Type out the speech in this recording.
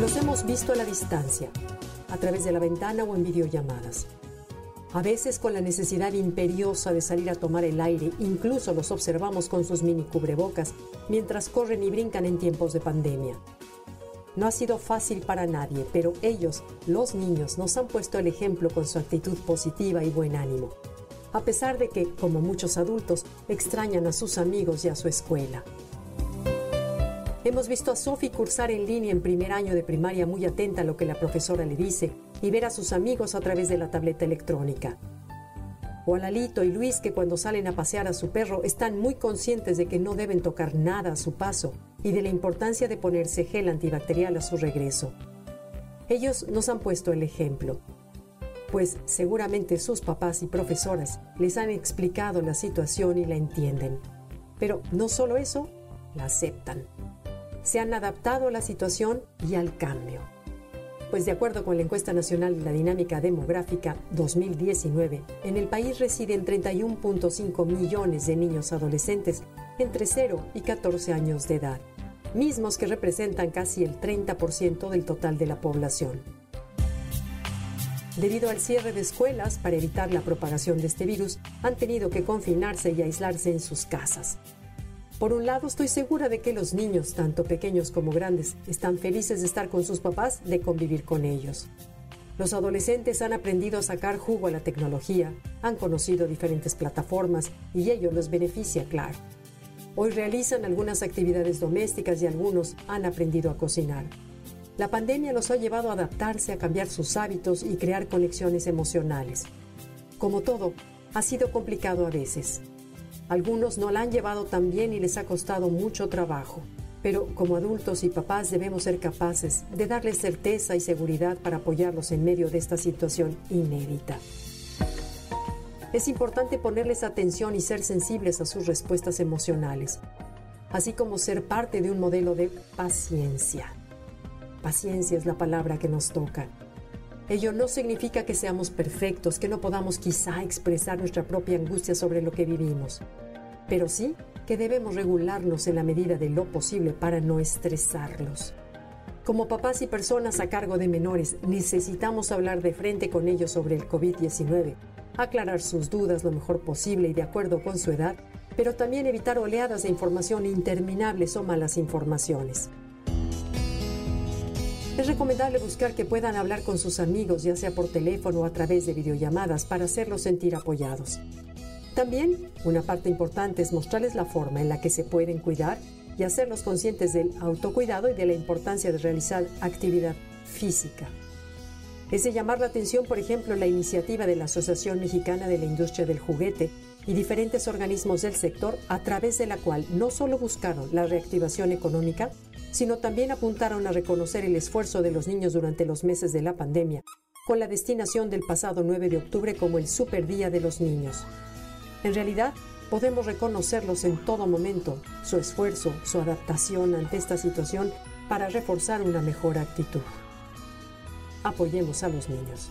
Los hemos visto a la distancia, a través de la ventana o en videollamadas. A veces con la necesidad imperiosa de salir a tomar el aire, incluso los observamos con sus mini cubrebocas mientras corren y brincan en tiempos de pandemia. No ha sido fácil para nadie, pero ellos, los niños, nos han puesto el ejemplo con su actitud positiva y buen ánimo, a pesar de que, como muchos adultos, extrañan a sus amigos y a su escuela. Hemos visto a Sophie cursar en línea en primer año de primaria muy atenta a lo que la profesora le dice y ver a sus amigos a través de la tableta electrónica. O a Lalito y Luis que cuando salen a pasear a su perro están muy conscientes de que no deben tocar nada a su paso y de la importancia de ponerse gel antibacterial a su regreso. Ellos nos han puesto el ejemplo, pues seguramente sus papás y profesoras les han explicado la situación y la entienden. Pero no solo eso, la aceptan se han adaptado a la situación y al cambio. Pues de acuerdo con la encuesta nacional de la dinámica demográfica 2019, en el país residen 31.5 millones de niños adolescentes entre 0 y 14 años de edad, mismos que representan casi el 30% del total de la población. Debido al cierre de escuelas para evitar la propagación de este virus, han tenido que confinarse y aislarse en sus casas, por un lado, estoy segura de que los niños, tanto pequeños como grandes, están felices de estar con sus papás, de convivir con ellos. Los adolescentes han aprendido a sacar jugo a la tecnología, han conocido diferentes plataformas y ello los beneficia, claro. Hoy realizan algunas actividades domésticas y algunos han aprendido a cocinar. La pandemia los ha llevado a adaptarse, a cambiar sus hábitos y crear conexiones emocionales. Como todo, ha sido complicado a veces, algunos no la han llevado tan bien y les ha costado mucho trabajo. Pero como adultos y papás debemos ser capaces de darles certeza y seguridad para apoyarlos en medio de esta situación inédita. Es importante ponerles atención y ser sensibles a sus respuestas emocionales, así como ser parte de un modelo de paciencia. Paciencia es la palabra que nos toca. Ello no significa que seamos perfectos, que no podamos quizá expresar nuestra propia angustia sobre lo que vivimos, pero sí que debemos regularnos en la medida de lo posible para no estresarlos. Como papás y personas a cargo de menores, necesitamos hablar de frente con ellos sobre el COVID-19, aclarar sus dudas lo mejor posible y de acuerdo con su edad, pero también evitar oleadas de información interminables o malas informaciones. Es recomendable buscar que puedan hablar con sus amigos, ya sea por teléfono o a través de videollamadas, para hacerlos sentir apoyados. También, una parte importante es mostrarles la forma en la que se pueden cuidar y hacerlos conscientes del autocuidado y de la importancia de realizar actividad física. Es de llamar la atención, por ejemplo, la iniciativa de la Asociación Mexicana de la Industria del Juguete y diferentes organismos del sector a través de la cual no solo buscaron la reactivación económica, sino también apuntaron a reconocer el esfuerzo de los niños durante los meses de la pandemia, con la destinación del pasado 9 de octubre como el Super Día de los Niños. En realidad, podemos reconocerlos en todo momento, su esfuerzo, su adaptación ante esta situación para reforzar una mejor actitud. Apoyemos a los niños.